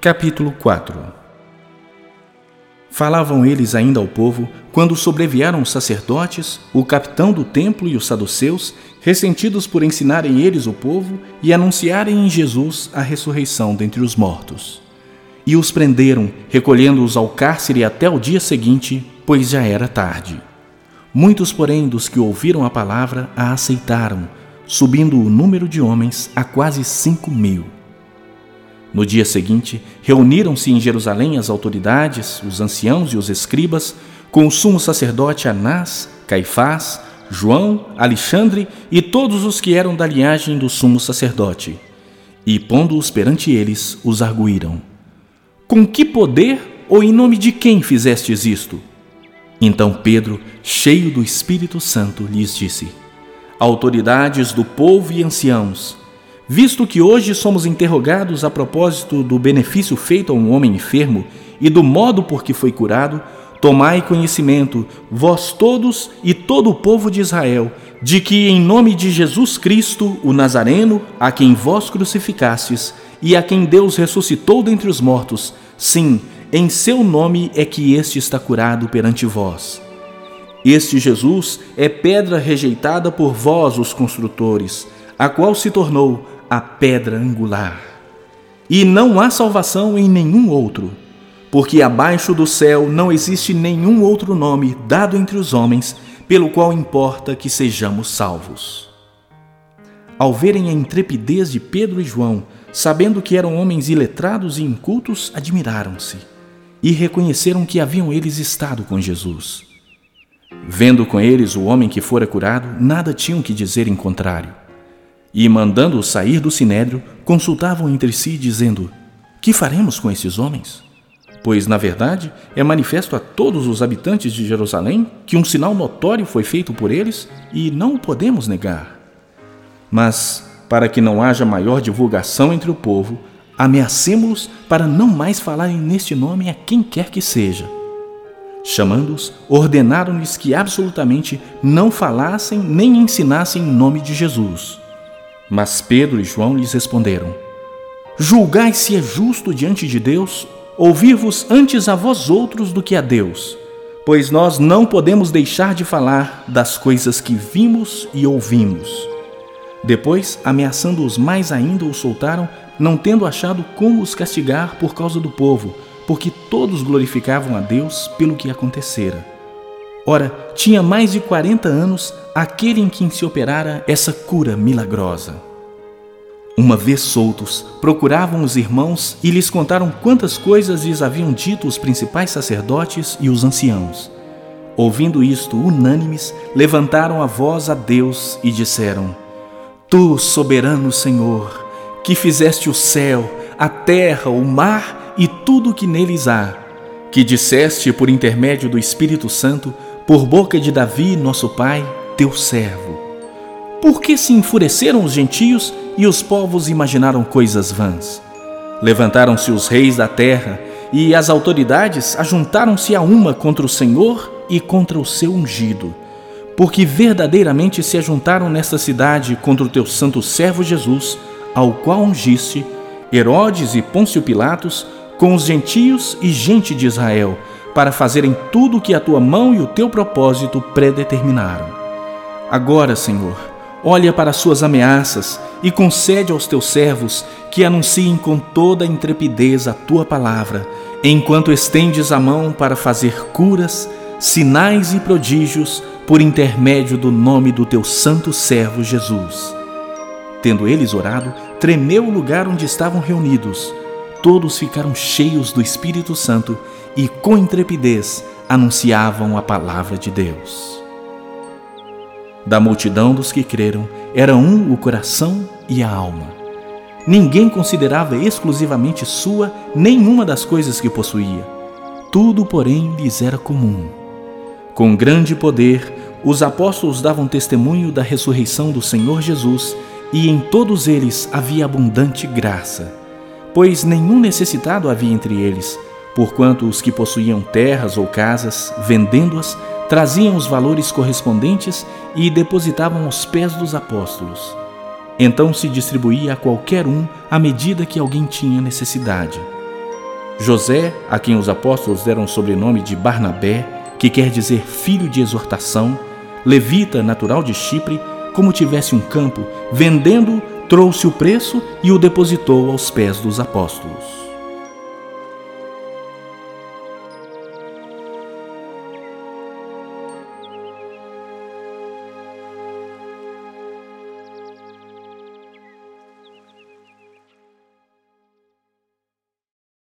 Capítulo 4 Falavam eles ainda ao povo quando sobrevieram os sacerdotes, o capitão do templo e os saduceus, ressentidos por ensinarem eles o povo e anunciarem em Jesus a ressurreição dentre os mortos. E os prenderam, recolhendo-os ao cárcere até o dia seguinte, pois já era tarde. Muitos, porém, dos que ouviram a palavra a aceitaram, subindo o número de homens a quase cinco mil. No dia seguinte, reuniram-se em Jerusalém as autoridades, os anciãos e os escribas, com o sumo sacerdote Anás, Caifás, João, Alexandre e todos os que eram da linhagem do sumo sacerdote. E, pondo-os perante eles, os arguíram: Com que poder ou em nome de quem fizestes isto? Então Pedro, cheio do Espírito Santo, lhes disse: Autoridades do povo e anciãos, Visto que hoje somos interrogados a propósito do benefício feito a um homem enfermo e do modo por que foi curado, tomai conhecimento, vós todos e todo o povo de Israel, de que em nome de Jesus Cristo, o Nazareno, a quem vós crucificastes e a quem Deus ressuscitou dentre os mortos, sim, em seu nome é que este está curado perante vós. Este Jesus é pedra rejeitada por vós, os construtores, a qual se tornou a pedra angular. E não há salvação em nenhum outro, porque abaixo do céu não existe nenhum outro nome dado entre os homens pelo qual importa que sejamos salvos. Ao verem a intrepidez de Pedro e João, sabendo que eram homens iletrados e incultos, admiraram-se e reconheceram que haviam eles estado com Jesus. Vendo com eles o homem que fora curado, nada tinham que dizer em contrário. E, mandando-os sair do sinédrio, consultavam entre si, dizendo: Que faremos com esses homens? Pois, na verdade, é manifesto a todos os habitantes de Jerusalém que um sinal notório foi feito por eles e não o podemos negar. Mas, para que não haja maior divulgação entre o povo, ameacemos-los para não mais falarem neste nome a quem quer que seja. Chamando-os, ordenaram-lhes que absolutamente não falassem nem ensinassem em nome de Jesus. Mas Pedro e João lhes responderam: Julgai se é justo diante de Deus ouvir-vos antes a vós outros do que a Deus, pois nós não podemos deixar de falar das coisas que vimos e ouvimos. Depois, ameaçando-os mais ainda, os soltaram, não tendo achado como os castigar por causa do povo, porque todos glorificavam a Deus pelo que acontecera. Ora, tinha mais de quarenta anos aquele em quem se operara essa cura milagrosa. Uma vez soltos, procuravam os irmãos e lhes contaram quantas coisas lhes haviam dito os principais sacerdotes e os anciãos. Ouvindo isto, unânimes, levantaram a voz a Deus e disseram: Tu, soberano Senhor, que fizeste o céu, a terra, o mar e tudo o que neles há, que disseste por intermédio do Espírito Santo por boca de Davi, nosso pai, teu servo. Por que se enfureceram os gentios e os povos imaginaram coisas vãs? Levantaram-se os reis da terra e as autoridades ajuntaram-se a uma contra o Senhor e contra o seu ungido, porque verdadeiramente se ajuntaram nesta cidade contra o teu santo servo Jesus, ao qual ungiste Herodes e Pôncio Pilatos, com os gentios e gente de Israel, para fazerem tudo o que a tua mão e o teu propósito predeterminaram. Agora, Senhor, olha para as suas ameaças e concede aos teus servos que anunciem com toda a intrepidez a tua palavra, enquanto estendes a mão para fazer curas, sinais e prodígios por intermédio do nome do teu santo servo Jesus. Tendo eles orado, tremeu o lugar onde estavam reunidos. Todos ficaram cheios do Espírito Santo e com intrepidez anunciavam a palavra de Deus. Da multidão dos que creram, era um o coração e a alma. Ninguém considerava exclusivamente sua nenhuma das coisas que possuía. Tudo, porém, lhes era comum. Com grande poder, os apóstolos davam testemunho da ressurreição do Senhor Jesus, e em todos eles havia abundante graça, pois nenhum necessitado havia entre eles, porquanto os que possuíam terras ou casas, vendendo-as, traziam os valores correspondentes e depositavam aos pés dos apóstolos. Então se distribuía a qualquer um à medida que alguém tinha necessidade. José, a quem os apóstolos deram o sobrenome de Barnabé, que quer dizer filho de exortação, levita natural de Chipre, como tivesse um campo, vendendo trouxe o preço e o depositou aos pés dos apóstolos.